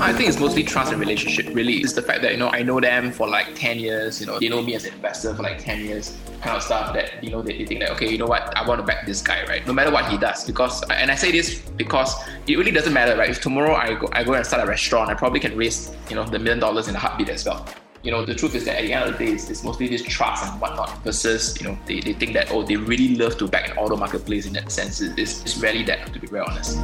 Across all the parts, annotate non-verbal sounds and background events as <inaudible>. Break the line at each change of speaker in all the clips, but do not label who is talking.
I think it's mostly trust and relationship, really. It's the fact that, you know, I know them for like 10 years, you know, they know me as an investor for like 10 years, kind of stuff that, you know, they, they think that, okay, you know what, I want to back this guy, right? No matter what he does. Because, and I say this because it really doesn't matter, right? If tomorrow I go, I go and start a restaurant, I probably can raise, you know, the million dollars in a heartbeat as well you know, the truth is that at the end of the day, it's, it's, mostly this trust and whatnot versus, you know, they, they think that, oh, they really love to back an auto marketplace in that sense. It's, it's rarely that, to be very honest.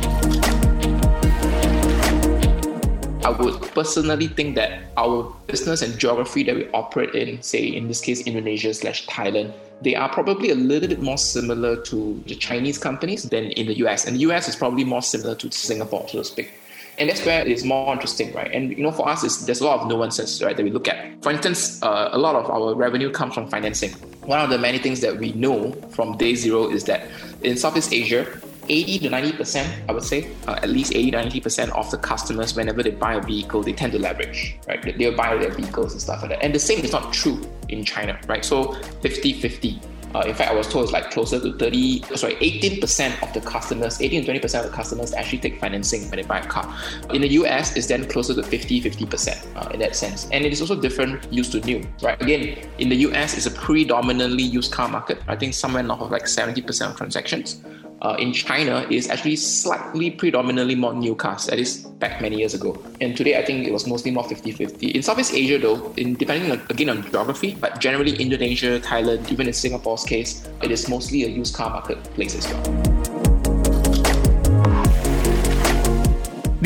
I would personally think that our business and geography that we operate in, say in this case Indonesia slash Thailand, they are probably a little bit more similar to the Chinese companies than in the US. And the US is probably more similar to Singapore, so to speak. And that's where it's more interesting, right? And you know, for us, it's, there's a lot of nuances, right, that we look at. For instance, uh, a lot of our revenue comes from financing. One of the many things that we know from day zero is that in Southeast Asia, 80 to 90%, I would say, uh, at least 80 to 90% of the customers, whenever they buy a vehicle, they tend to leverage, right? They'll buy their vehicles and stuff like that. And the same is not true in China, right? So 50 50. Uh, in fact, I was told it's like closer to 30, sorry, 18% of the customers, 18 to 20% of the customers actually take financing when they buy a car. In the US, it's then closer to 50, 50% uh, in that sense. And it is also different used to new, right? Again, in the US, it's a predominantly used car market. I think somewhere north of like 70% of transactions uh, in China is actually slightly predominantly more new cars. That is back many years ago. And today, I think it was mostly more 50 50. In Southeast Asia, though, in, depending on, again on geography, but generally Indonesia, Thailand, even in Singapore's case, it is mostly a used car marketplace as well.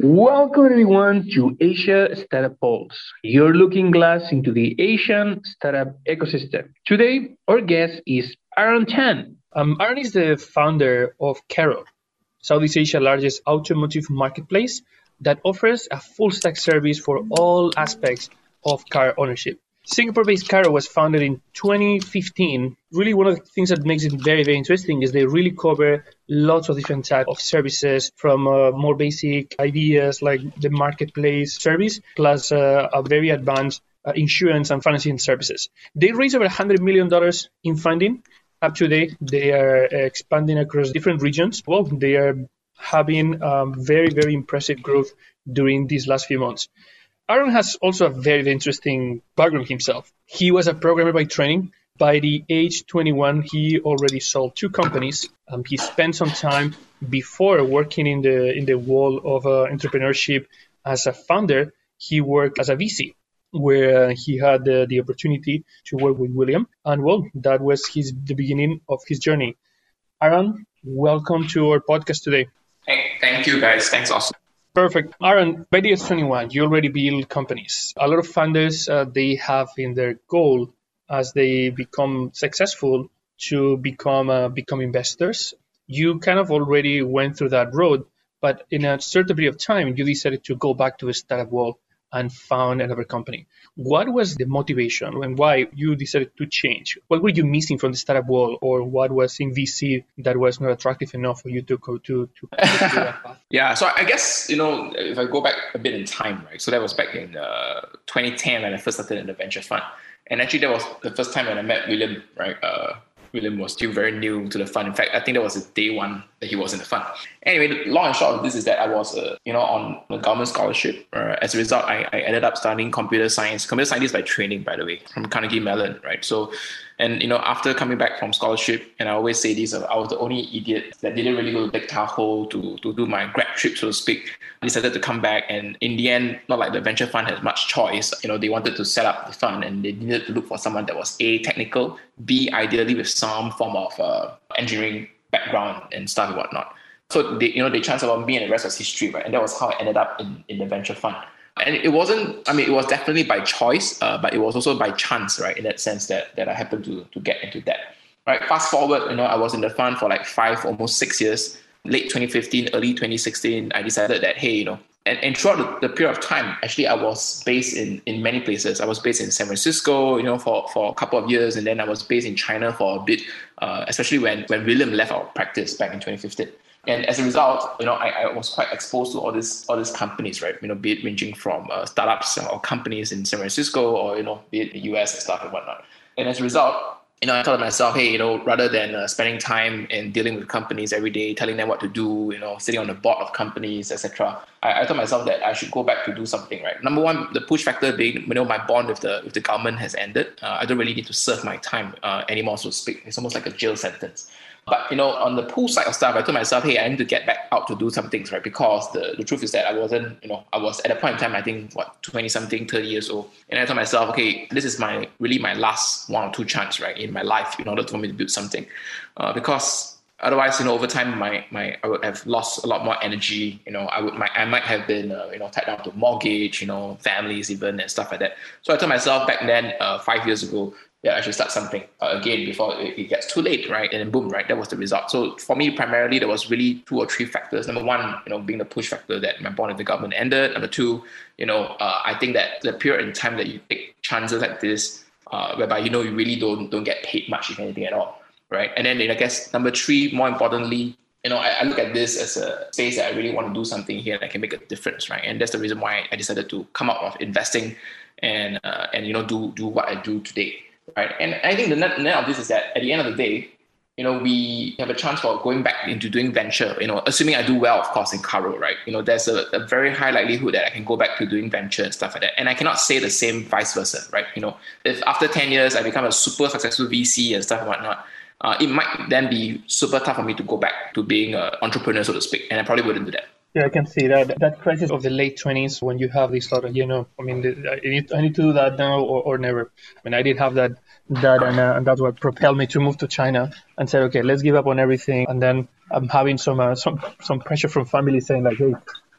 Welcome everyone to Asia Startup Pulse, your looking glass into the Asian startup ecosystem. Today, our guest is Aaron Tan. Um, Aaron is the founder of Carro, Southeast Asia's largest automotive marketplace that offers a full stack service for all aspects of car ownership. Singapore-based Carro was founded in 2015. Really, one of the things that makes it very, very interesting is they really cover lots of different types of services, from uh, more basic ideas like the marketplace service, plus uh, a very advanced uh, insurance and financing services. They raised over 100 million dollars in funding. Up to date, they are expanding across different regions. Well, they are having um, very, very impressive growth during these last few months. Aaron has also a very interesting background himself. He was a programmer by training. By the age 21, he already sold two companies. Um, he spent some time before working in the in the world of uh, entrepreneurship as a founder. He worked as a VC, where he had uh, the opportunity to work with William, and well, that was his the beginning of his journey. Aaron, welcome to our podcast today.
Hey, thank you, guys. Thanks, awesome.
Perfect. Aaron, by the age 21, you already build companies. A lot of funders, uh, they have in their goal as they become successful to become uh, become investors. You kind of already went through that road, but in a certain period of time, you decided to go back to the startup world and found another company. What was the motivation and why you decided to change? What were you missing from the startup world, or what was in VC that was not attractive enough for you to go to? to,
to <laughs> yeah, so I guess you know if I go back a bit in time, right? So that was back in uh, 2010 when I first started in the venture fund, and actually that was the first time when I met William, right? Uh, William was still very new to the fund. In fact, I think that was the day one that he was in the fund. Anyway, long and short of this is that I was, uh, you know, on a government scholarship. Uh, as a result, I, I ended up studying computer science, computer scientist by training, by the way, from Carnegie Mellon, right? So and you know, after coming back from scholarship, and I always say this, I was the only idiot that didn't really go to Lake Tahoe to, to do my grad trip, so to speak. I decided to come back, and in the end, not like the venture fund has much choice. You know, they wanted to set up the fund, and they needed to look for someone that was a technical, b ideally with some form of uh, engineering background and stuff and whatnot. So they, you know, they transferred on me, and the rest was history, right? And that was how I ended up in, in the venture fund and it wasn't i mean it was definitely by choice uh, but it was also by chance right in that sense that that i happened to to get into that right fast forward you know i was in the fund for like five almost six years late 2015 early 2016 i decided that hey you know and, and throughout the, the, period of time, actually, I was based in, in many places. I was based in San Francisco, you know, for, for a couple of years, and then I was based in China for a bit, uh, especially when, when William left our practice back in 2015. And as a result, you know, I, I was quite exposed to all these all these companies, right? You know, be it ranging from uh, startups or companies in San Francisco or you know, be it the US and stuff and whatnot. And as a result, you know, I thought to myself, hey, you know, rather than uh, spending time and dealing with companies every day, telling them what to do, you know, sitting on the board of companies, etc., I, I myself that I should go back to do something, right? Number one, the push factor being, you know, my bond with the with the government has ended. Uh, I don't really need to serve my time uh, anymore, so to speak. It's almost like a jail sentence. But you know, on the pool side of stuff, I told myself, hey, I need to get back out to do some things, right? Because the, the truth is that I wasn't, you know, I was at a point in time, I think what, 20 something, 30 years old. And I told myself, okay, this is my really my last one or two chance, right, in my life in order for me to build something. Uh, because otherwise, you know, over time, my my I would have lost a lot more energy. You know, I would my I might have been uh, you know tied down to mortgage, you know, families even and stuff like that. So I told myself back then, uh, five years ago, yeah, I should start something uh, again before it, it, gets too late, right? And then boom, right? That was the result. So for me, primarily, there was really two or three factors. Number one, you know, being the push factor that my bond with the government ended. Number two, you know, uh, I think that the period in time that you take chances like this, uh, whereby you know you really don't don't get paid much, if anything at all, right? And then I guess number three, more importantly, you know, I, I, look at this as a space that I really want to do something here that can make a difference, right? And that's the reason why I decided to come out of investing and uh, and you know do do what I do today right? And I think the net, net of this is that at the end of the day, you know, we have a chance for going back into doing venture, you know, assuming I do well, of course, in Carro, right? You know, there's a, a, very high likelihood that I can go back to doing venture and stuff like that. And I cannot say the same vice versa, right? You know, if after 10 years I become a super successful VC and stuff and whatnot, uh, it might then be super tough for me to go back to being an entrepreneur, so to speak. And I probably wouldn't do that.
Yeah, I can see that that crisis of the late twenties when you have this thought of, you know, I mean, I need, I need to do that now or, or never. I mean, I did have that that and, uh, and that's what propelled me to move to China and said, okay, let's give up on everything. And then I'm having some uh, some some pressure from family saying like, hey,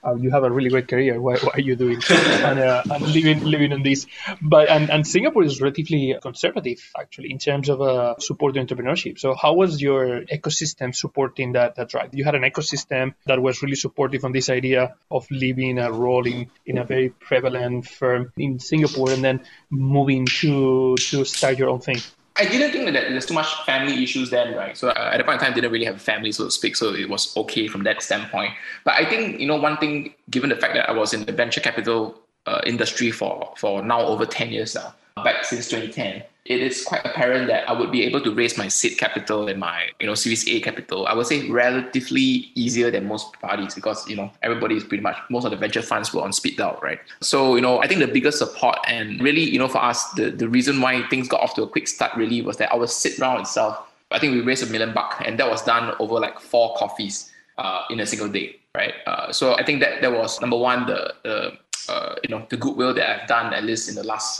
uh, you have a really great career. Why, why are you doing and, uh, and living living on this? But and, and Singapore is relatively conservative actually in terms of uh, supporting entrepreneurship. So how was your ecosystem supporting that that drive? You had an ecosystem that was really supportive on this idea of living a role in, in a very prevalent firm in Singapore and then moving to to start your own thing.
I didn't think that there's too much family issues then, right? So uh, at the point in time, didn't really have a family, so to speak. So it was okay from that standpoint. But I think you know one thing, given the fact that I was in the venture capital uh, industry for for now over ten years now, back since 2010, it is quite apparent that I would be able to raise my seed capital and my you know Series A capital. I would say relatively easier than most parties because you know everybody is pretty much most of the venture funds were on speed dial, right? So you know I think the biggest support and really you know for us the the reason why things got off to a quick start really was that our seed round itself. I think we raised a million buck and that was done over like four coffees uh, in a single day, right? Uh, so I think that that was number one the the uh, you know the goodwill that I've done at least in the last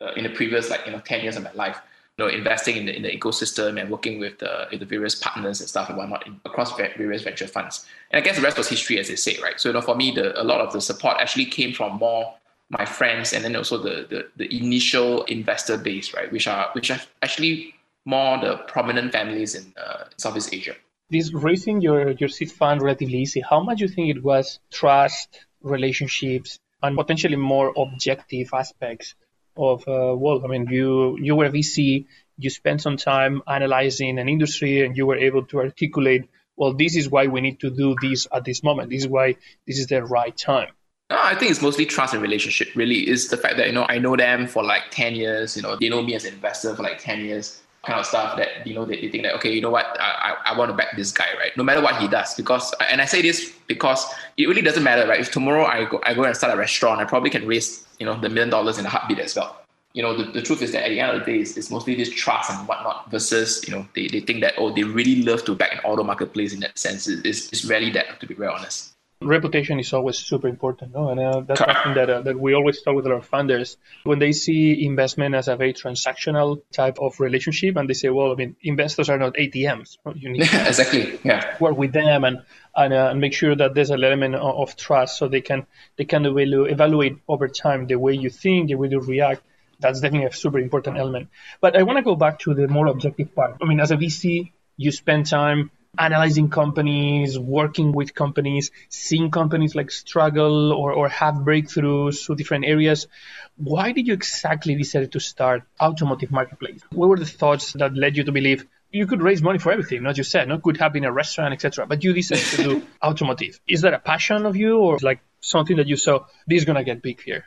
uh, in the previous like you know 10 years of my life you know investing in the, in the ecosystem and working with the, with the various partners and stuff and whatnot in, across various venture funds. And i guess the rest was history as they say right? So you know for me the, a lot of the support actually came from more my friends and then also the, the, the initial investor base right? Which are which are actually more the prominent families in uh, southeast asia.
This raising your your seed fund relatively easy. How much do you think it was trust relationships and potentially more objective aspects of uh, well, I mean, you you were VC, you spent some time analyzing an industry, and you were able to articulate, well, this is why we need to do this at this moment. This is why this is the right time.
No, I think it's mostly trust and relationship. Really, is the fact that you know I know them for like ten years. You know, they know me as an investor for like ten years kind of stuff that you know they, they think that okay you know what? I, I, I want to back this guy right? No matter what he does because and I say this because it really doesn't matter right? If tomorrow I go I go and start a restaurant I probably can raise you know the million dollars in a heartbeat as well. You know the, the truth is that at the end of the day it's, it's mostly this trust and whatnot versus you know they, they think that oh they really love to back an auto marketplace in that sense. It's, it's rarely that to be very honest
reputation is always super important, no? And uh, that's something that uh, that we always talk with our funders when they see investment as a very transactional type of relationship, and they say, well, I mean, investors are not ATMs. You
need to <laughs> exactly, yeah,
work with them and and, uh, and make sure that there's an element of, of, trust, so they can they can evaluate over time the way you think, the way you react. That's definitely a super important element. But I want to go back to the more objective part. I mean, as a VC, you spend time analyzing companies, working with companies, seeing companies like struggle or, or have breakthroughs through different areas. Why did you exactly decide to start automotive marketplace? What were the thoughts that led you to believe you could raise money for everything, as you said, no? could have been a restaurant, etc. But you decided to do <laughs> automotive. Is that a passion of you or like something that you saw this is gonna get big here?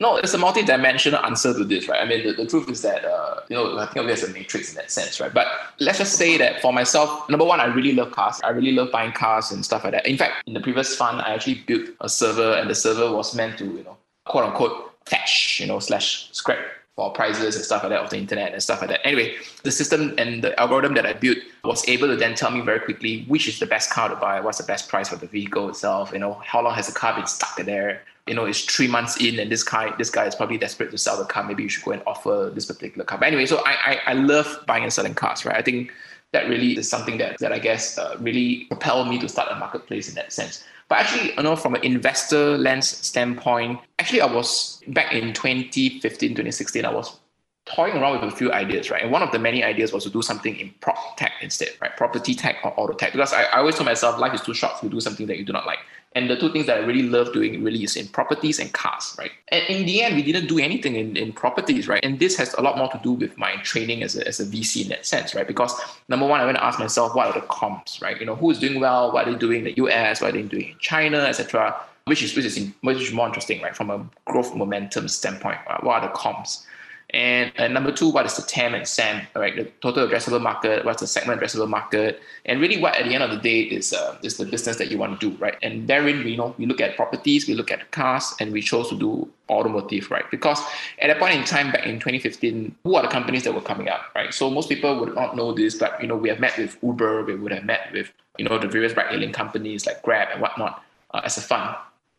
No, it's a multi-dimensional answer to this, right? I mean, the, the truth is that, uh, you know, I think of it as a matrix in that sense, right? But let's just say that for myself, number one, I really love cars. I really love buying cars and stuff like that. In fact, in the previous fund, I actually built a server and the server was meant to, you know, quote unquote, fetch, you know, slash scrap for prices and stuff like that of the internet and stuff like that. Anyway, the system and the algorithm that I built was able to then tell me very quickly which is the best car to buy, what's the best price for the vehicle itself, you know, how long has the car been stuck there, you know, it's three months in and this guy this guy is probably desperate to sell the car. Maybe you should go and offer this particular car. But anyway, so I I, I love buying and selling cars, right? I think that really is something that, that I guess uh, really propelled me to start a marketplace in that sense. But actually, you know, from an investor lens standpoint, actually, I was back in 2015, 2016, I was toying around with a few ideas, right? And one of the many ideas was to do something in prop tech instead, right? Property tech or auto tech. Because I, I always told myself life is too short to do something that you do not like. And the two things that I really love doing really is in properties and cars, right? And in the end, we didn't do anything in, in properties, right? And this has a lot more to do with my training as a, as a VC in that sense, right? Because number one, I went to ask myself, what are the comps, right? You know, who is doing well? What are they doing in the US? What are they doing in China, etc. Which is which is which is more interesting, right? From a growth momentum standpoint, right? what are the comps? And, and number two, what is the TAM and SAM, right? The total addressable market, what's the segment addressable market, and really what at the end of the day is uh, is the business that you want to do, right? And therein, we you know we look at properties, we look at cars, and we chose to do automotive, right? Because at that point in time, back in 2015, who are the companies that were coming up, right? So most people would not know this, but you know we have met with Uber, we would have met with you know the various ride-hailing companies like Grab and whatnot uh, as a fund.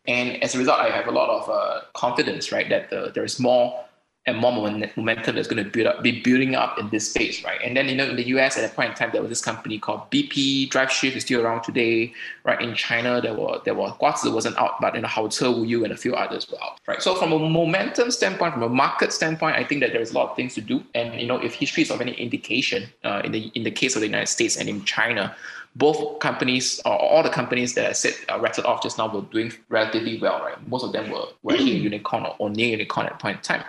And as a result, I have a lot of uh, confidence, right, that the, there is more and more momentum that's going to build up, be building up in this space, right? And then you know in the US at that point in time there was this company called BP. DriveShift is still around today, right? In China there were there was Guazi wasn't out, but in you know, Haoce, Wuyu, and a few others were out, right? So from a momentum standpoint, from a market standpoint, I think that there is a lot of things to do. And you know if history is of any indication, uh, in the in the case of the United States and in China, both companies or all the companies that I said uh, rattled off just now were doing relatively well, right? Most of them were, were actually unicorn or, or near unicorn at point in time.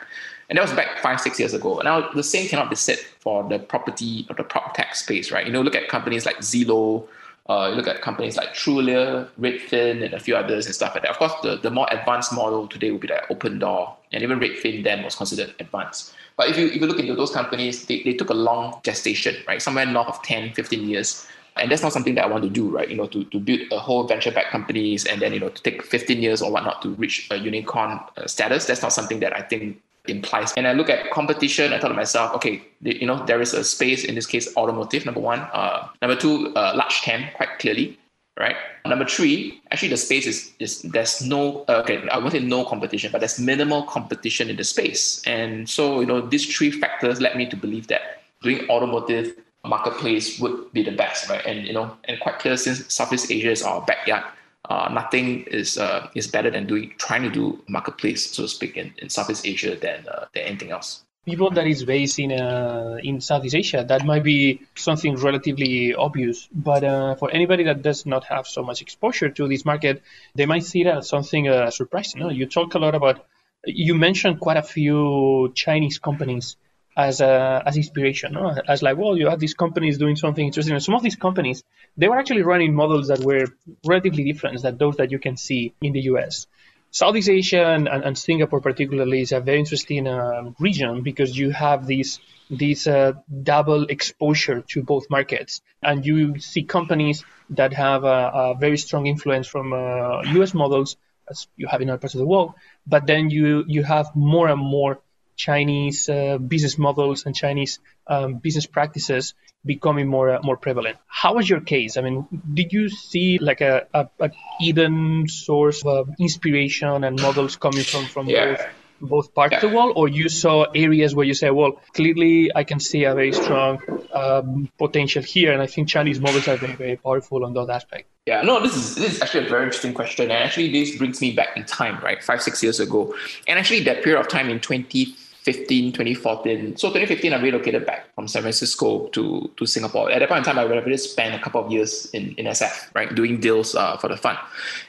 And that was back five, six years ago. Now the same cannot be said for the property or the prop tech space, right? You know, look at companies like Zillow, uh, you look at companies like Trulia, Redfin, and a few others and stuff like that. Of course, the, the more advanced model today would be like Opendoor, and even Redfin then was considered advanced. But if you if you look into those companies, they, they took a long gestation, right? Somewhere north of 10, 15 years. And that's not something that I want to do, right? You know, to, to build a whole venture-backed companies and then, you know, to take 15 years or whatnot to reach a unicorn uh, status. That's not something that I think implies. And I look at competition, I thought to myself, okay, you know, there is a space, in this case, automotive, number one. Uh, number two, uh, large TAM, quite clearly, right? Number three, actually the space is, is there's no, uh, okay, I won't say no competition, but there's minimal competition in the space. And so, you know, these three factors led me to believe that doing automotive marketplace would be the best, right? And, you know, and quite clear since Southeast Asia is our backyard, uh, nothing is uh, is better than doing trying to do marketplace, so to speak, in, in Southeast Asia than uh, than anything else.
People that is based in uh, in Southeast Asia, that might be something relatively obvious, but uh, for anybody that does not have so much exposure to this market, they might see that as something uh, surprising. You talk a lot about. You mentioned quite a few Chinese companies as a, as inspiration, no? as like, well, you have these companies doing something interesting. And some of these companies, they were actually running models that were relatively different than those that you can see in the US. Southeast Asia and, and, Singapore particularly is a very interesting uh, region because you have these this uh, double exposure to both markets, and you see companies that have a, a very strong influence from uh, U.S. models, as you have in other parts of the world, but then you you have more and more Chinese uh, business models and Chinese um, business practices becoming more uh, more prevalent. How was your case? I mean, did you see like a, a, a hidden source of inspiration and models coming from from yeah. both? both parts yeah. of the world, or you saw areas where you say, well, clearly I can see a very strong um, potential here, and I think Chinese models are very, very powerful on that aspect.
Yeah, no, this is this is actually a very interesting question, and actually this brings me back in time, right, five six years ago, and actually that period of time in twenty 2015, 2014. So 2015, I relocated back from San Francisco to, to Singapore. At that point in time, I already spent a couple of years in, in SF, right, doing deals uh, for the fund.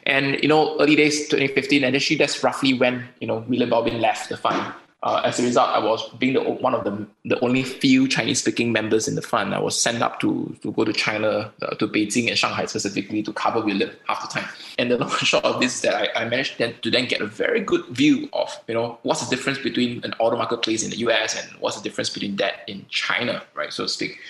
And, you know, early days 2015, and actually that's roughly when, you know, William Bao Bean left the fund uh, as a result, I was being the one of the the only few Chinese speaking members in the fund. I was sent up to to go to China, uh, to Beijing and Shanghai specifically to cover William half the time. And the <laughs> long and short of this is that I, I managed then to then get a very good view of you know what's the difference between an auto marketplace in the US and what's the difference between that in China, right, so to speak.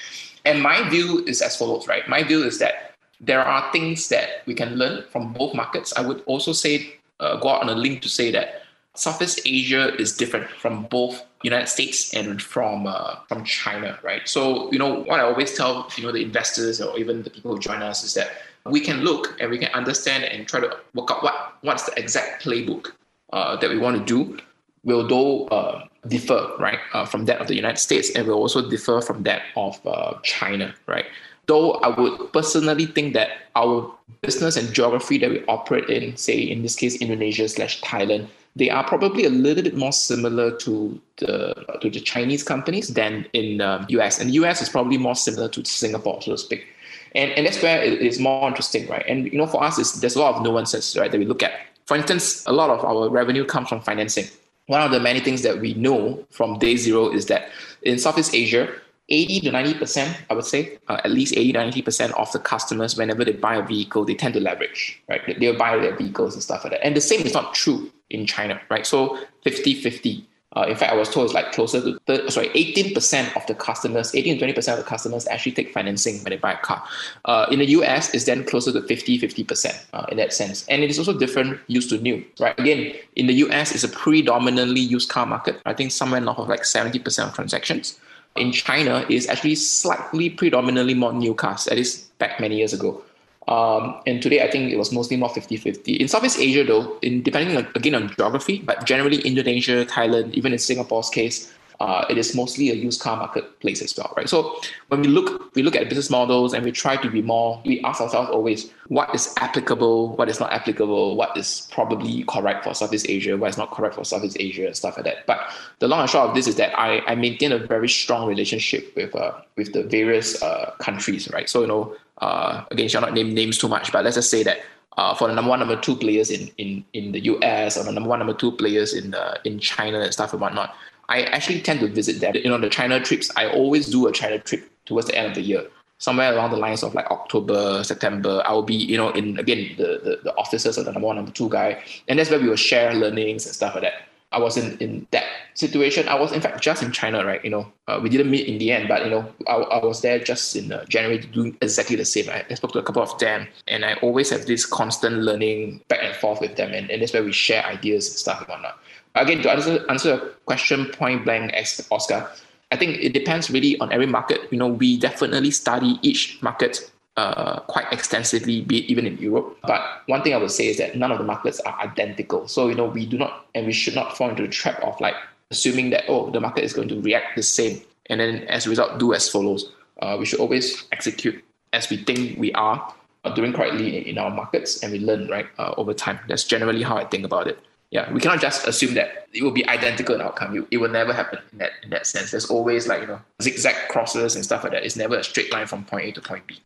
And my view is as follows, right? My view is that there are things that we can learn from both markets. I would also say uh, go out on a link to say that Southeast Asia is different from both United States and from uh, from China, right? So you know what I always tell you know the investors or even the people who join us is that we can look and we can understand and try to work out what what's the exact playbook uh, that we want to do. Will though uh, differ right uh, from that of the United States and will also differ from that of uh, China, right? Though I would personally think that our business and geography that we operate in, say in this case Indonesia slash Thailand, they are probably a little bit more similar to the to the Chinese companies than in the um, US. And the US is probably more similar to Singapore, so to speak. And, and that's where it is more interesting, right? And you know, for us, it's, there's a lot of nuances, right, that we look at. For instance, a lot of our revenue comes from financing. One of the many things that we know from day zero is that in Southeast Asia, 80 to 90%, I would say, uh, at least 80 to 90% of the customers, whenever they buy a vehicle, they tend to leverage, right? They'll buy their vehicles and stuff like that. And the same is not true in China, right? So 50 50. Uh, in fact, I was told it's like closer to third, sorry, 18% of the customers, 18 to 20% of the customers actually take financing when they buy a car. Uh, in the US, it's then closer to 50, 50% uh, in that sense. And it is also different used to new, right? Again, in the US, it's a predominantly used car market. I think somewhere north of like 70% of transactions. In China, is actually slightly predominantly more new cars, at least back many years ago. Um, and today, I think it was mostly more 50 50. In Southeast Asia, though, in, depending on, again on geography, but generally Indonesia, Thailand, even in Singapore's case, uh, it is mostly a used car marketplace as well, right? So when we look, we look at business models and we try to be more. We ask ourselves always, what is applicable, what is not applicable, what is probably correct for Southeast Asia, what is not correct for Southeast Asia, and stuff like that. But the long and short of this is that I, I maintain a very strong relationship with uh, with the various uh, countries, right? So you know, uh, again, shall not name names too much, but let's just say that uh, for the number one, number two players in, in, in the US or the number one, number two players in the, in China and stuff and whatnot, I actually tend to visit them. You know, the China trips, I always do a China trip towards the end of the year. Somewhere along the lines of like October, September, I will be, you know, in again the, the, the offices of the number one, number two guy. And that's where we will share learnings and stuff like that. I was in, in that situation. I was in fact just in China, right? You know, uh, we didn't meet in the end, but you know, I, I was there just in uh, January doing exactly the same. I, I spoke to a couple of them, and I always have this constant learning back and forth with them, and, and that's where we share ideas and stuff and whatnot. Again, to answer answer a question point blank, as Oscar, I think it depends really on every market. You know, we definitely study each market uh, quite extensively, be it even in Europe. But one thing I would say is that none of the markets are identical. So, you know, we do not and we should not fall into the trap of like assuming that, oh, the market is going to react the same. And then as a result, do as follows. Uh, we should always execute as we think we are uh, doing correctly in our markets and we learn, right, uh, over time. That's generally how I think about it. Yeah, we cannot just assume that it will be identical in outcome. It will never happen in that in that sense. There's always like you know zigzag crosses and stuff like that. It's never a straight line from point A to point B.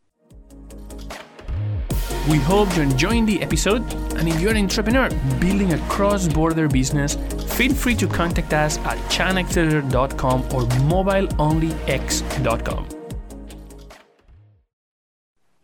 We hope you're enjoying the episode, and if you're an entrepreneur building a cross border business, feel free to contact us at chinaaccelerator.com or mobileonlyx.com.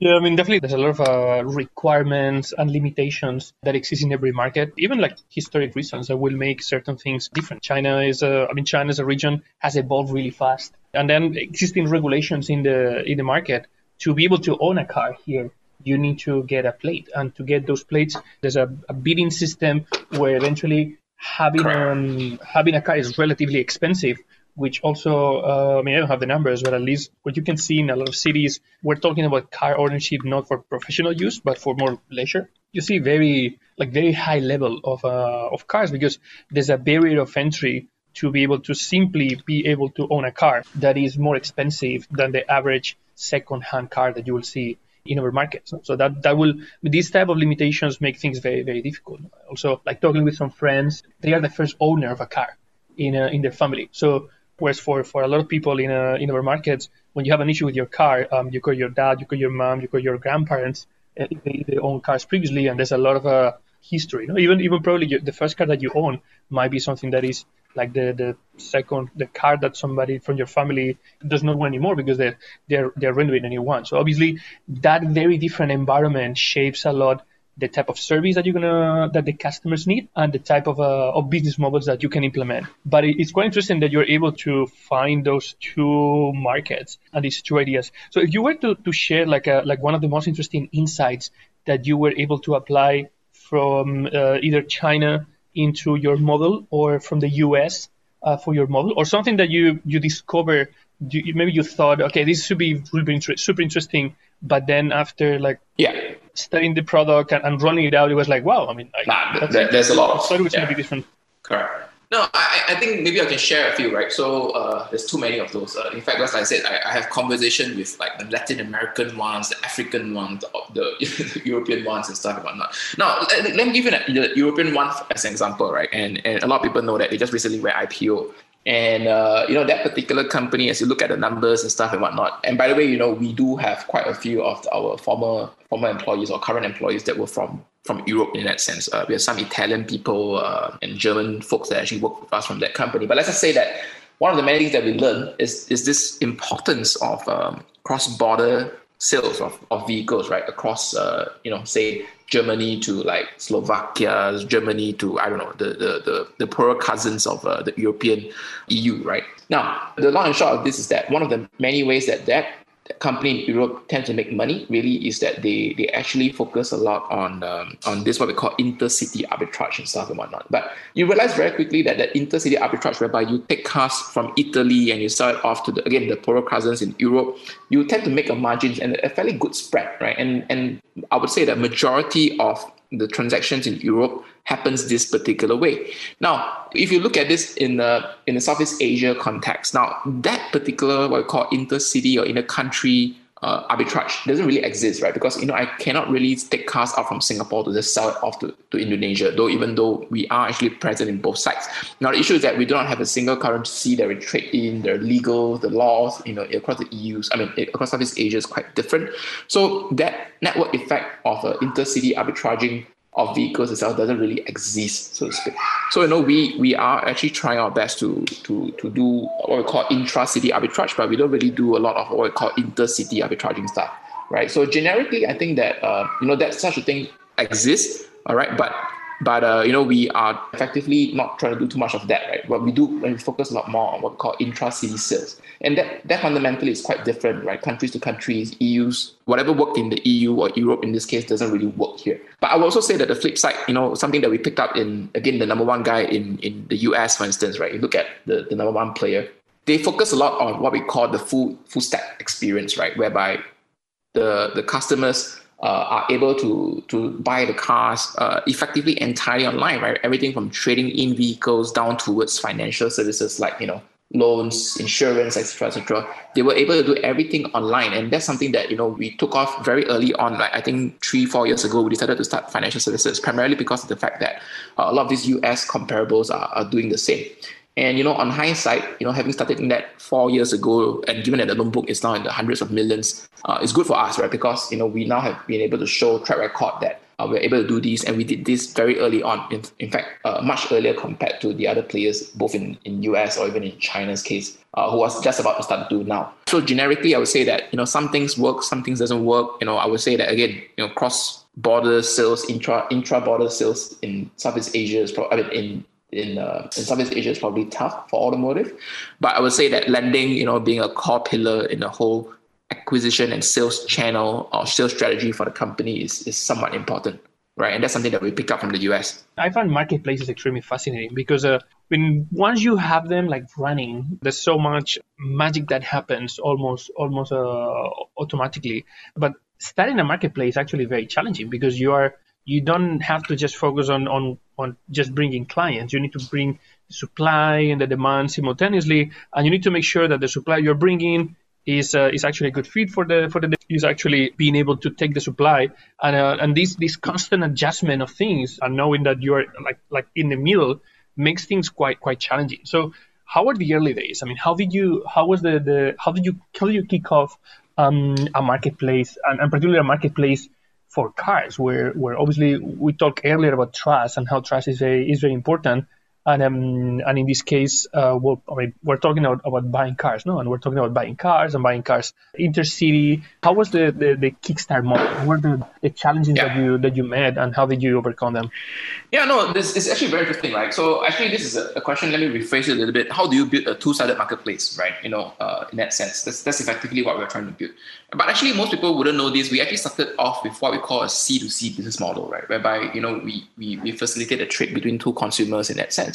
Yeah, I mean, definitely there's a lot of uh, requirements and limitations that exist in every market, even like historic reasons that will make certain things different. China is a, I mean, China as a region has evolved really fast. And then existing regulations in the, in the market to be able to own a car here you need to get a plate. And to get those plates, there's a, a bidding system where eventually having um, having a car is relatively expensive. Which also, uh, I mean, I don't have the numbers, but at least what you can see in a lot of cities, we're talking about car ownership not for professional use, but for more leisure. You see very like very high level of uh, of cars because there's a barrier of entry to be able to simply be able to own a car that is more expensive than the average second-hand car that you will see in our markets. So that that will these type of limitations make things very very difficult. Also, like talking with some friends, they are the first owner of a car. in a, in their family. So whereas for, for a lot of people in a, in our markets, when you have an issue with your car, um, you call your dad, you call your mom, you call your grandparents, uh, they, they own cars previously, and there's a lot of uh, history. You know? Even even probably the first car that you own might be something that is like the, the second the car that somebody from your family does not want anymore because they're they're they're renovating a new one. So obviously that very different environment shapes a lot the type of service that you're gonna that the customers need and the type of uh, of business models that you can implement. But it's quite interesting that you're able to find those two markets and these two ideas. So if you were to, to share like a like one of the most interesting insights that you were able to apply from uh, either China into your model or from the US uh, for your model or something that you you discover you, maybe you thought okay this should be inter- super interesting but then after like
yeah
studying the product and, and running it out it was like wow i mean I,
nah, there's a lot
I thought it was
yeah.
going to be different
correct no, I, I think maybe I can share a few, right? So uh, there's too many of those. Uh, in fact, as I said, I, I, have conversation with like the Latin American ones, the African ones, the, the, <laughs> European ones, and stuff and whatnot. Now, let, let me give you the European one as an example, right? And and a lot of people know that they just recently went IPO. And uh, you know that particular company, as you look at the numbers and stuff and whatnot. And by the way, you know we do have quite a few of our former former employees or current employees that were from from Europe in that sense. Uh, we have some Italian people uh, and German folks that actually work with us from that company. But let's just say that one of the many things that we learn is is this importance of um, cross border sales of, of vehicles right across uh, you know say Germany to like Slovakia, Germany to I don't know the the the, the poorer cousins of uh, the European EU, right? Now, the long and short of this is that one of the many ways that that company in Europe tend to make money really is that they they actually focus a lot on um, on this what we call intercity arbitrage and stuff and whatnot. But you realize very quickly that that intercity arbitrage, whereby you take cars from Italy and you sell it off to the again the poorer cousins in Europe, you tend to make a margin and a fairly good spread, right? And and I would say that majority of the transactions in Europe happens this particular way. Now, if you look at this in the in the Southeast Asia context, now that particular what we call intercity or intercountry uh, arbitrage doesn't really exist, right? Because you know I cannot really take cars out from Singapore to just sell it off to, to Indonesia, though even though we are actually present in both sides. Now the issue is that we do not have a single currency that we trade in. The legal, the laws, you know, across the EU's, I mean, across Southeast Asia is quite different. So that network effect of uh, intercity arbitraging of vehicles itself doesn't really exist, so to speak. So you know, we we are actually trying our best to to to do what we call intra-city arbitrage, but we don't really do a lot of what we call intercity arbitraging stuff, right? So generically, I think that uh, you know that such a thing exists, all right, but but uh, you know, we are effectively not trying to do too much of that, right? What we do when we focus a lot more on what we call intra-city sales, and that that fundamentally is quite different, right? Countries to countries, EU's whatever worked in the EU or Europe in this case doesn't really work here. But I will also say that the flip side, you know, something that we picked up in again the number one guy in in the US, for instance, right? You look at the, the number one player, they focus a lot on what we call the full full stack experience, right? Whereby the the customers are able to to buy the cars uh, effectively entirely online, right? Everything from trading in vehicles down towards financial services like you know loans, insurance, etc., etc. They were able to do everything online, and that's something that you know we took off very early on. Like I think three, four years ago, we decided to start financial services primarily because of the fact that uh, a lot of these US comparables are, are doing the same. And you know, on hindsight, you know, having started that four years ago, and given that the loan book is now in the hundreds of millions, uh, it's good for us, right? Because you know, we now have been able to show track record that uh, we're able to do this, and we did this very early on. In, in fact, uh, much earlier compared to the other players, both in in US or even in China's case, uh, who was just about to start to do now. So generically, I would say that you know some things work, some things doesn't work. You know, I would say that again, you know, cross border sales, intra intra border sales in Southeast Asia is probably I mean, in in uh, in Southeast Asia is probably tough for automotive, but I would say that lending, you know, being a core pillar in the whole acquisition and sales channel or sales strategy for the company is is somewhat important, right? And that's something that we pick up from the US.
I find marketplaces extremely fascinating because uh, when once you have them like running, there's so much magic that happens almost almost uh, automatically. But starting a marketplace is actually very challenging because you are you don't have to just focus on, on, on just bringing clients. You need to bring the supply and the demand simultaneously, and you need to make sure that the supply you're bringing is uh, is actually a good fit for the for the is actually being able to take the supply and uh, and this this constant adjustment of things and knowing that you are like like in the middle makes things quite quite challenging. So how were the early days? I mean, how did you how was the, the how did you how did you kick off um, a marketplace and, and particularly a marketplace for cars where where obviously we talked earlier about trust and how trust is very is very important and um, and in this case, uh, well, I mean, we're talking about, about buying cars, no? And we're talking about buying cars and buying cars intercity. How was the, the, the Kickstart model? What were the, the challenges yeah. that you that you met, and how did you overcome them?
Yeah, no, this is actually very interesting, right? So actually, this is a, question. Let me rephrase it a little bit. How do you build a two-sided marketplace, right? You know, uh, in that sense, that's that's effectively what we're trying to build. But actually, most people wouldn't know this. We actually started off with what we call a C2C business model, right? Whereby, you know, we, we, we facilitate a trade between two consumers in that sense.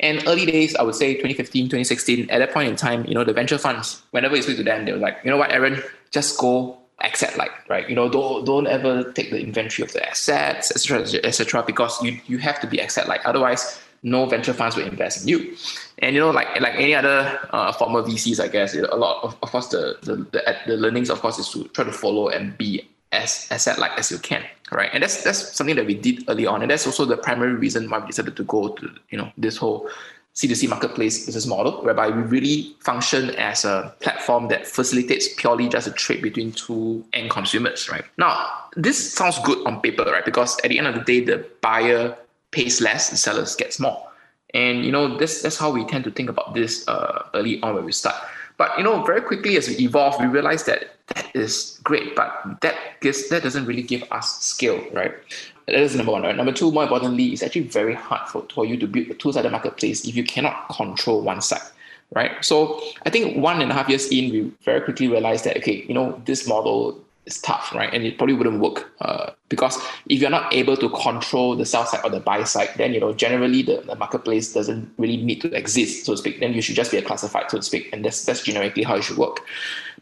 And early days, I would say 2015, 2016, at that point in time, you know, the venture funds, whenever you speak to them, they were like, you know what, Aaron, just go asset light, right? You know, don't don't ever take the inventory of the assets, etc., etc., because you you have to be asset light. Otherwise, no venture funds will invest in you. And you know, like like any other uh, former VCs, I guess a lot of, of course the, the the the learnings, of course, is to try to follow and be as asset like as you can, right? And that's that's something that we did early on, and that's also the primary reason why we decided to go to you know this whole C2C marketplace business model, whereby we really function as a platform that facilitates purely just a trade between two end consumers, right? Now, this sounds good on paper, right? Because at the end of the day, the buyer pays less, the sellers gets more. And you know, this that's how we tend to think about this uh, early on when we start. But you know, very quickly as we evolve, we realize that that is great, but that gives that doesn't really give us scale, right? That is number one. Right? Number two, more importantly, it's actually very hard for, for you to build a two-sided marketplace if you cannot control one side right? So I think one and a half years in, we very quickly realized that okay, you know, this model is tough, right? And it probably wouldn't work uh, because if you're not able to control the sell side or the buy side, then you know generally the, the marketplace doesn't really need to exist, so to speak. Then you should just be a classified, so to speak, and that's that's generically how it should work.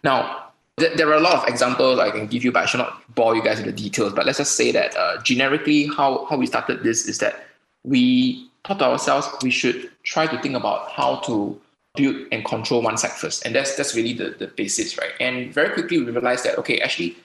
Now, there are a lot of examples I can give you, but I should not bore you guys with the details. But let's just say that uh, generically, how how we started this is that we thought to ourselves we should try to think about how to build and control one side first. And that's that's really the, the basics, right? And very quickly we realized that okay, actually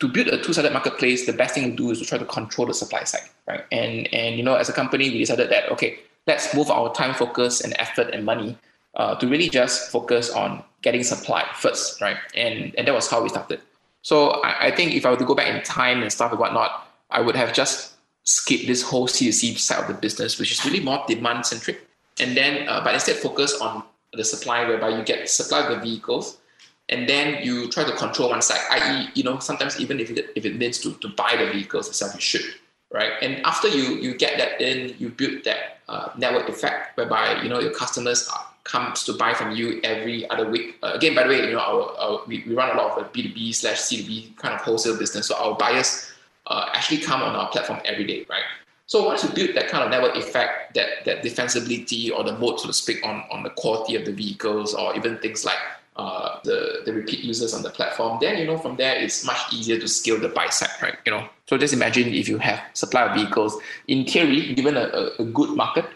to build a two-sided marketplace, the best thing to do is to try to control the supply side, right? And and you know, as a company, we decided that okay, let's move our time, focus, and effort and money uh, to really just focus on getting supply first, right? And and that was how we started. So I, I think if I were to go back in time and stuff and whatnot, I would have just skipped this whole C2C side of the business, which is really more demand centric, and then uh, but instead focus on the supply whereby you get supply of the vehicles and then you try to control one side, i.e., you know, sometimes even if it, if it means to, to buy the vehicles itself, you should, right? And after you you get that in, you build that uh, network effect whereby, you know, your customers are, comes to buy from you every other week. Uh, again, by the way, you know, our, our, we, we run a lot of a B2B slash C2B kind of wholesale business. So our buyers uh, actually come on our platform every day, right? So once you build that kind of network effect, that that defensibility or the moat, so to speak, on, on the quality of the vehicles or even things like uh, the, the repeat users on the platform, then you know from there it's much easier to scale the buy side, right? You know, so just imagine if you have supply of vehicles, in theory, given a, a, a good market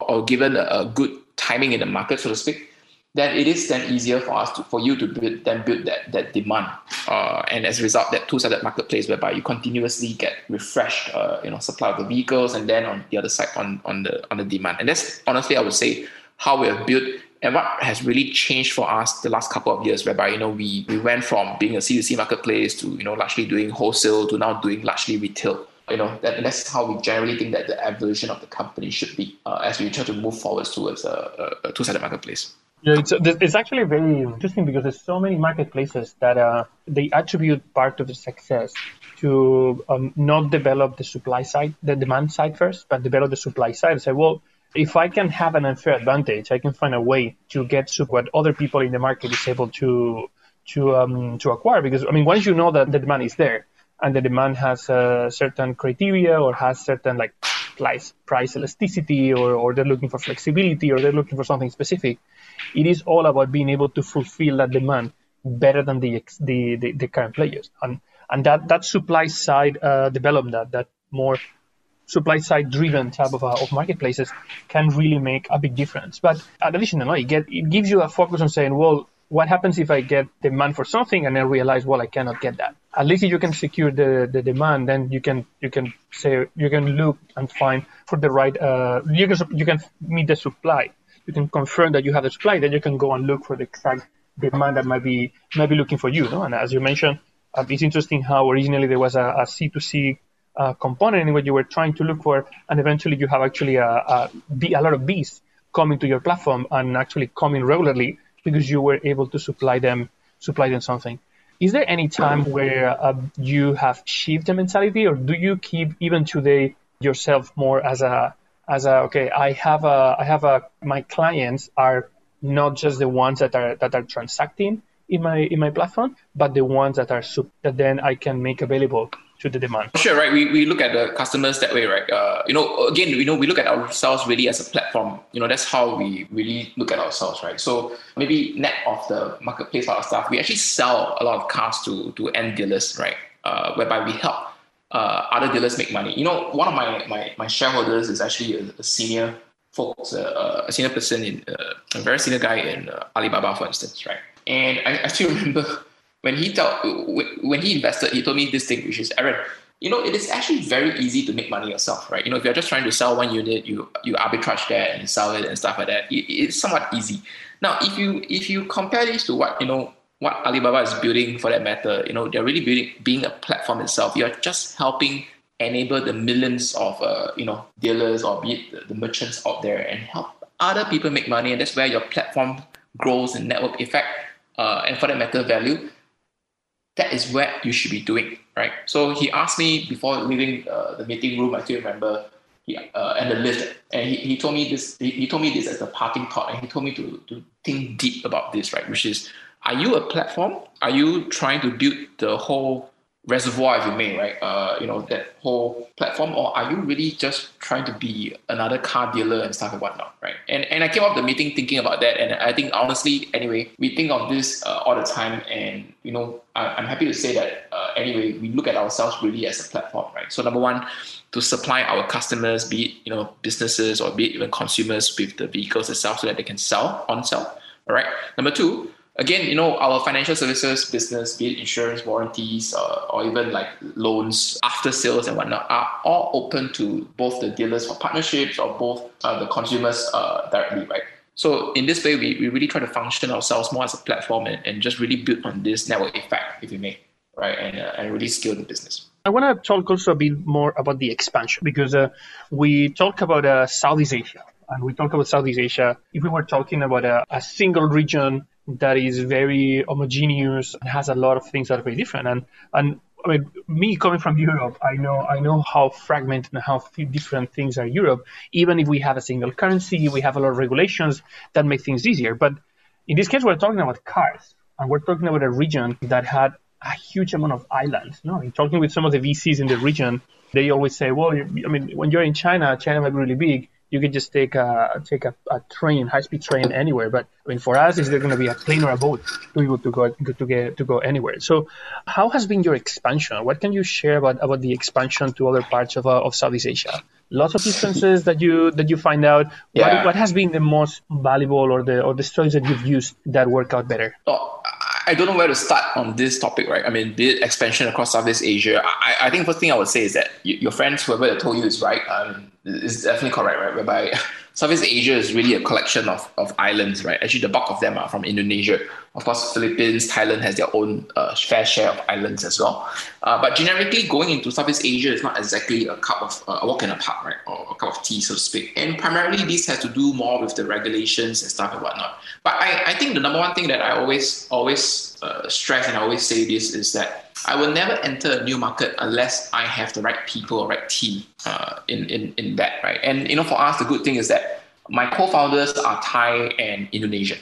or given a, a good timing in the market, so to speak, then it is then easier for us to for you to build then build that that demand. Uh, and as a result that two-sided marketplace whereby you continuously get refreshed uh, you know supply of the vehicles and then on the other side on on the on the demand. And that's honestly I would say how we have built and what has really changed for us the last couple of years whereby you know we we went from being a C2C marketplace to you know largely doing wholesale to now doing largely retail you know that, that's how we generally think that the evolution of the company should be uh, as we try to move forward towards a, a, two-sided marketplace
yeah, it's, it's actually very interesting because there's so many marketplaces that uh, they attribute part of the success to um, not develop the supply side, the demand side first, but develop the supply side and say, well, if I can have an unfair advantage, I can find a way to get to what other people in the market is able to to um, to acquire. Because I mean, once you know that the demand is there and the demand has a certain criteria or has certain like price price elasticity or, or they're looking for flexibility or they're looking for something specific, it is all about being able to fulfill that demand better than the the, the, the current players. And and that that supply side uh, development, that that more supply side driven type of, uh, of marketplaces can really make a big difference. But additionally, it, get, it gives you a focus on saying, well, what happens if I get demand for something and then realize, well, I cannot get that. At least you can secure the, the demand, then you can you can say you can look and find for the right uh, you can you can meet the supply. You can confirm that you have the supply, then you can go and look for the exact demand that might be might be looking for you. No? And as you mentioned, uh, it's interesting how originally there was a a C2C uh, component in what you were trying to look for, and eventually you have actually a lot of bees coming to your platform and actually coming regularly because you were able to supply them supply them something. Is there any time where uh, you have shifted the mentality, or do you keep even today yourself more as a as a okay? I have a I have a my clients are not just the ones that are that are transacting in my in my platform, but the ones that are that then I can make available to the demand.
Sure, right. We, we look at the customers that way, right? Uh, you know, again, you know, we look at ourselves really as a platform. You know, that's how we really look at ourselves, right? So maybe net of the marketplace of stuff, we actually sell a lot of cars to to end dealers, right? Uh, whereby we help uh, other dealers make money. You know, one of my my, my shareholders is actually a, a senior folks, uh, a senior person in uh, a very senior guy in uh, Alibaba, for instance, right? And I, I still <laughs> remember when he told when he invested, he told me this thing, which is Aaron. You know, it is actually very easy to make money yourself, right? You know, if you're just trying to sell one unit, you you arbitrage that and sell it and stuff like that. It, it's somewhat easy. Now, if you if you compare this to what you know what Alibaba is building for that matter, you know, they're really building being a platform itself. You're just helping enable the millions of uh, you know dealers or be it the, the merchants out there and help other people make money, and that's where your platform grows and network effect, uh, and for that matter, value that is what you should be doing, right? So he asked me before leaving uh, the meeting room. I still remember he uh, and the lift, and he, he told me this. He, he told me this as a parting thought, and he told me to to think deep about this, right? Which is, are you a platform? Are you trying to build the whole reservoir, if you may, right? Uh, you know, that whole platform, or are you really just trying to be another car dealer and stuff and whatnot, right? And and I came up the meeting thinking about that, and I think honestly, anyway, we think of this uh, all the time, and you know, I, am happy to say that uh, anyway, we look at ourselves really as a platform, right? So number one, to supply our customers, be it you know businesses or be it even consumers, with the vehicles itself, so that they can sell on sell. All right. Number two, again, you know, our financial services business, be it insurance, warranties, uh, or even like loans, after sales and whatnot, are all open to both the dealers for partnerships or both uh, the consumers uh, directly, right? So in this way, we, we really try to function ourselves more as a platform and, and just really build on this network effect, if you may, right? And, uh, and really scale the business.
I want to talk also a bit more about the expansion because uh, we talk about uh, Southeast Asia and we talk about Southeast Asia. If we were talking about a, a single region that is very homogeneous and has a lot of things that are very different. And and I mean, me coming from Europe, I know I know how fragmented and how different things are Europe. Even if we have a single currency, we have a lot of regulations that make things easier. But in this case, we're talking about cars, and we're talking about a region that had a huge amount of islands. No, in talking with some of the VCs in the region, they always say, well, I mean, when you're in China, China might be really big, you can just take a take a, a train, high speed train anywhere. But I mean, for us, is there going to be a plane or a boat to be able to go to get to go anywhere? So, how has been your expansion? What can you share about about the expansion to other parts of uh, of Southeast Asia? Lots of differences that you that you find out. Yeah. What, what has been the most valuable or the or the stories that you've used that work out better?
Oh, I don't know where to start on this topic, right? I mean, the expansion across Southeast Asia. I, I think first thing I would say is that your friends, whoever told you is right, um, is definitely correct, right? Whereby <laughs> Southeast Asia is really a collection of, of islands, right? Actually, the bulk of them are from Indonesia. Of course, Philippines, Thailand has their own uh, fair share of islands as well. Uh, but generically, going into Southeast Asia is not exactly a cup of uh, a walk in the park, right? Or a cup of tea, so to speak. And primarily, this has to do more with the regulations and stuff and whatnot. But I, I think the number one thing that I always always uh, stress and I always say this is that I will never enter a new market unless I have the right people or right team uh, in, in, in that, right? And, you know, for us, the good thing is that my co-founders are Thai and Indonesian.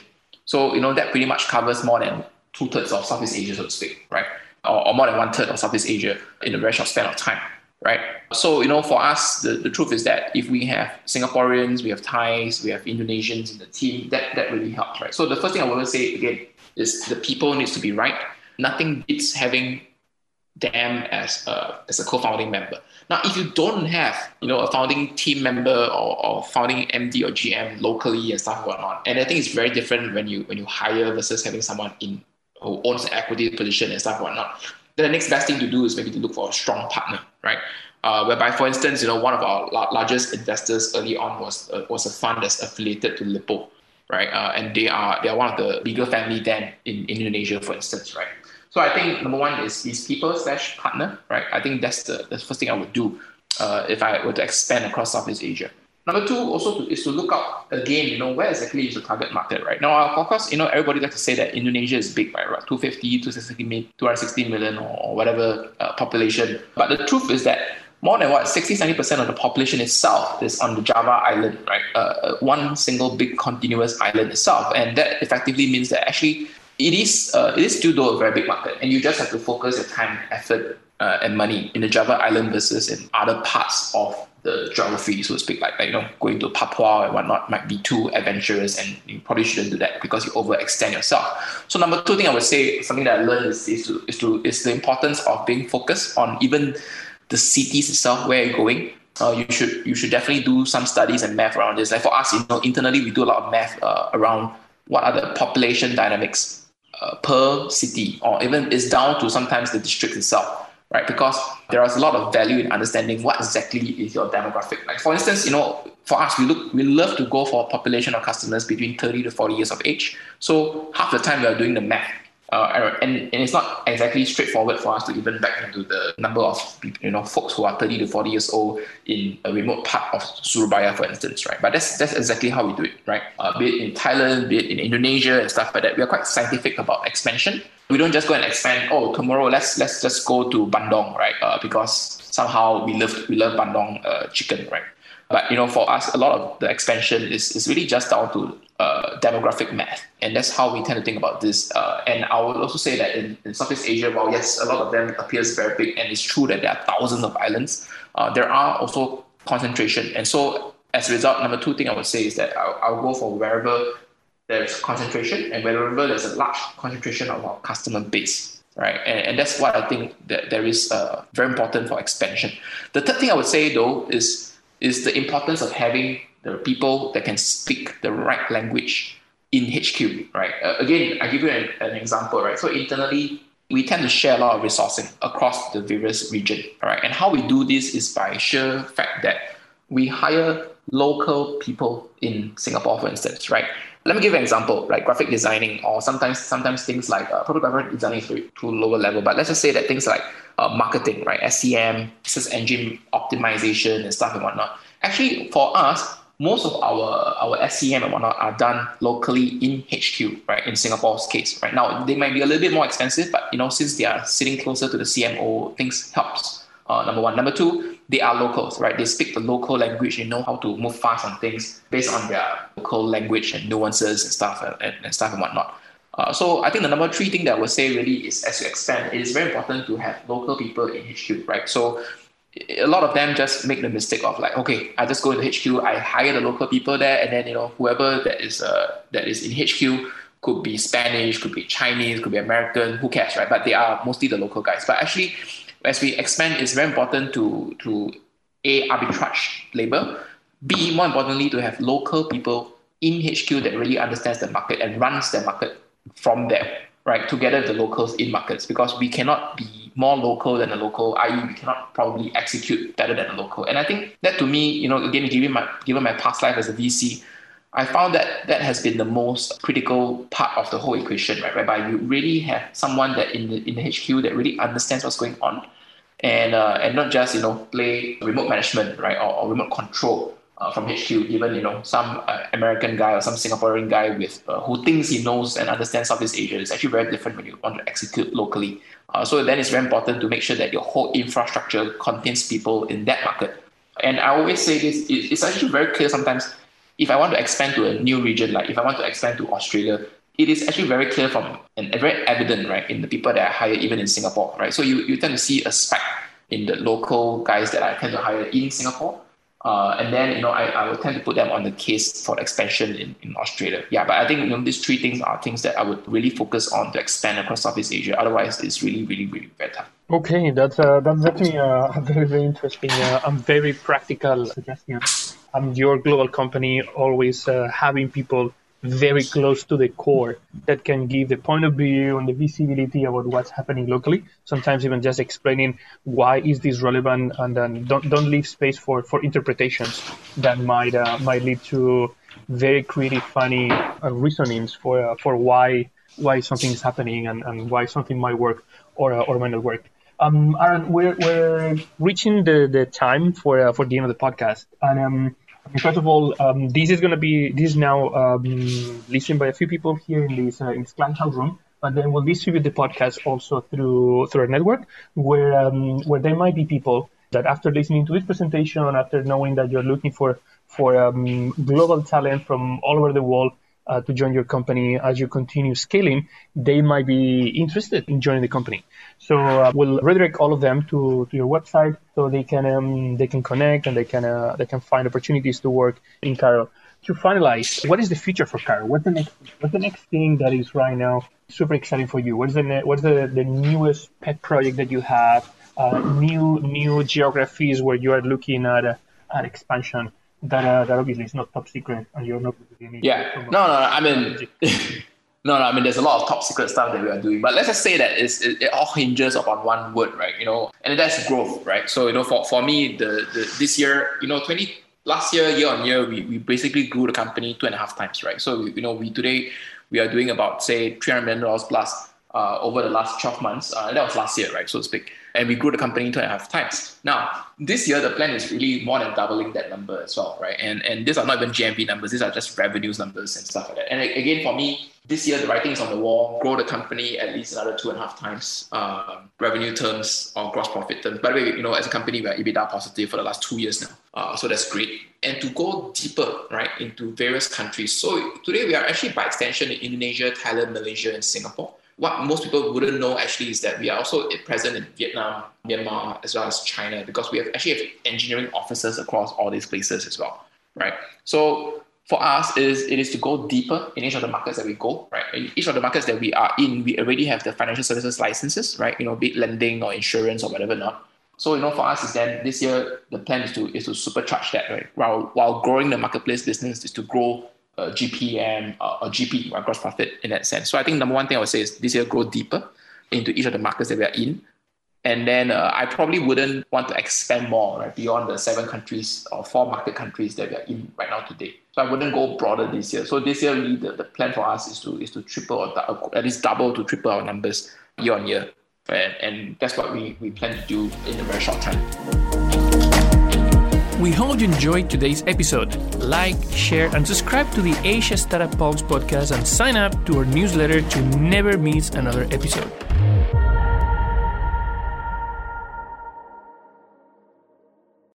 So, you know, that pretty much covers more than two thirds of Southeast Asia, so to speak, right? Or, or more than one third of Southeast Asia in a very short span of time, right? So, you know, for us, the, the truth is that if we have Singaporeans, we have Thais, we have Indonesians in the team, that, that really helps, right? So the first thing I want to say again is the people needs to be right. Nothing beats having them as a, as a co-founding member. Now, if you don't have, you know, a founding team member or, or founding MD or GM locally and stuff and whatnot, and I think it's very different when you when you hire versus having someone in who owns an equity position and stuff whatnot. Then the next best thing to do is maybe to look for a strong partner, right? Uh, whereby, for instance, you know, one of our la- largest investors early on was uh, was a fund that's affiliated to Lippo, right? Uh, and they are they are one of the bigger family then in, in Indonesia, for instance, right? So I think number one is is people slash partner, right? I think that's the, the first thing I would do uh, if I were to expand across Southeast Asia. Number two also to, is to look out again, you know, where exactly is the target market, right? Now, of course, you know, everybody likes to say that Indonesia is big, right? right 250, 260, 260 million or whatever uh, population. But the truth is that more than what 60 70% of the population itself is on the java island right uh, uh, one single big continuous island itself and that effectively means that actually it is uh, it is still though a very big market and you just have to focus your time effort uh, and money in the java island versus in other parts of the geography, so to speak, like, like you know, going to Papua and whatnot might be too adventurous, and you probably shouldn't do that because you overextend yourself. So number two thing I would say, something that I learned is, is to is to is the importance of being focused on even the cities itself where you're going. Uh, you should you should definitely do some studies and math around this. Like for us, you know, internally we do a lot of math uh, around what are the population dynamics uh, per city, or even it's down to sometimes the district itself, right? Because there is a lot of value in understanding what exactly is your demographic. Like for instance, you know, for us, we look we love to go for a population of customers between 30 to 40 years of age. So half the time we are doing the math uh, and, and it's not exactly straightforward for us to even back into the number of you know folks who are 30 to 40 years old in a remote part of Surabaya, for instance, right? But that's that's exactly how we do it, right? Uh, be it in Thailand, be it in Indonesia and stuff like that. We are quite scientific about expansion. We don't just go and expand. Oh, tomorrow let's let's just go to Bandung, right? Uh, because somehow we love we love Bandung uh, chicken, right? But you know, for us, a lot of the expansion is, is really just down to uh, demographic math, and that's how we tend to think about this. Uh, and I would also say that in, in Southeast Asia, while yes, a lot of them appears very big, and it's true that there are thousands of islands, uh, there are also concentration. And so, as a result, number two thing I would say is that I'll, I'll go for wherever there's concentration and wherever there's a large concentration of our customer base right? And, and that's what I think that there is uh, very important for expansion. The third thing I would say though is is the importance of having the people that can speak the right language in HQ, right? Uh, again, I give you an, an, example, right? So internally, we tend to share a lot of resourcing across the various region, right? And how we do this is by sheer fact that we hire local people in Singapore, for instance, right? Let me give an example, like graphic designing, or sometimes sometimes things like uh, graphic designing is to lower level. But let's just say that things like uh, marketing, right, SEM, search engine optimization, and stuff and whatnot. Actually, for us, most of our our SEM and whatnot are done locally in HQ, right? In Singapore's case, right now they might be a little bit more expensive, but you know since they are sitting closer to the CMO, things helps. Uh, number one, number two, they are locals, right? They speak the local language. They know how to move fast on things based on their local language and nuances and stuff and, and stuff and whatnot. Uh, so I think the number three thing that I would say really is as you expand, it is very important to have local people in HQ, right? So a lot of them just make the mistake of like, okay, I just go into HQ, I hire the local people there, and then you know whoever that is uh, that is in HQ could be Spanish, could be Chinese, could be American, who cares, right? But they are mostly the local guys. But actually, as we expand, it's very important to to a arbitrage labor. B more importantly, to have local people in HQ that really understands the market and runs the market from there, right? Together with the locals in markets, because we cannot be more local than a local, i.e., we cannot probably execute better than a local. And I think that to me, you know, again, given my given my past life as a VC, I found that that has been the most critical part of the whole equation, right? Whereby you really have someone that in the in the HQ that really understands what's going on, and uh, and not just you know play remote management, right, or, or remote control uh, from HQ. Even you know some uh, American guy or some Singaporean guy with uh, who thinks he knows and understands Southeast Asia is actually very different when you want to execute locally. Uh, so then it's very important to make sure that your whole infrastructure contains people in that market. And I always say this: it's actually very clear sometimes if I want to expand to a new region, like if I want to expand to Australia, it is actually very clear from and very evident, right, in the people that I hire even in Singapore, right? So you, you tend to see a spike in the local guys that I tend to hire in Singapore. Uh, and then, you know, I, I would tend to put them on the case for expansion in, in Australia. Yeah, but I think, you know, these three things are things that I would really focus on to expand across Southeast Asia. Otherwise, it's really, really, really tough.
Okay, that's, uh, that's definitely uh, <laughs> very, very interesting. Uh, I'm very practical suggestion. I'm your global company, always uh, having people very close to the core that can give the point of view and the visibility about what's happening locally. Sometimes even just explaining why is this relevant, and then don't don't leave space for for interpretations that might uh, might lead to very creative, funny uh, reasonings for uh, for why why something is happening and, and why something might work or uh, or might not work. Um, Aaron, we're, we're reaching the, the time for uh, for the end of the podcast, and um, first of all, um, this is going to be this is now um, listened by a few people here in this uh, in this Clubhouse room, but then we'll distribute the podcast also through through our network, where um, where there might be people that after listening to this presentation, after knowing that you're looking for for um, global talent from all over the world uh, to join your company as you continue scaling, they might be interested in joining the company. So uh, we'll redirect all of them to, to your website so they can um, they can connect and they can uh, they can find opportunities to work in Carro. To finalize, what is the future for Carro? What's the next what's the next thing that is right now super exciting for you? What's the what's the, the newest pet project that you have? Uh, new new geographies where you are looking at uh, at expansion that uh, that obviously is not top secret and you're not
yeah no no i mean <laughs> no no i mean there's a lot of top secret stuff that we are doing but let's just say that it's, it, it all hinges upon one word right you know and that's growth right so you know for, for me the, the this year you know 20 last year year on year we, we basically grew the company two and a half times right so you know we today we are doing about say 300 million dollars plus uh, over the last 12 months. Uh, that was last year, right, so to speak. And we grew the company two and a half times. Now, this year, the plan is really more than doubling that number as well, right? And and these are not even GMV numbers, these are just revenues numbers and stuff like that. And again, for me, this year, the writing is on the wall, grow the company at least another two and a half times uh, revenue terms or gross profit terms. By the way, you know, as a company, we're EBITDA positive for the last two years now. Uh, so that's great. And to go deeper, right, into various countries. So today we are actually by extension in Indonesia, Thailand, Malaysia, and Singapore what most people wouldn't know actually is that we are also present in Vietnam, Myanmar, as well as China, because we have actually have engineering offices across all these places as well, right? So for us, is it is to go deeper in each of the markets that we go, right? In each of the markets that we are in, we already have the financial services licenses, right? You know, be it lending or insurance or whatever not. So you know, for us is then this year the plan is to is to supercharge that, right? While while growing the marketplace business is to grow uh, GPM uh, or GP, right, gross profit in that sense. So I think number one thing I would say is this year grow deeper into each of the markets that we are in. And then uh, I probably wouldn't want to expand more right, beyond the seven countries or four market countries that we are in right now today. So I wouldn't go broader this year. So this year, really, the, the plan for us is to is to triple or at least double to triple our numbers year on year. And, and that's what we, we plan to do in a very short time.
We hope you enjoyed today's episode. Like, share, and subscribe to the Asia Startup Pulse podcast and sign up to our newsletter to never miss another episode.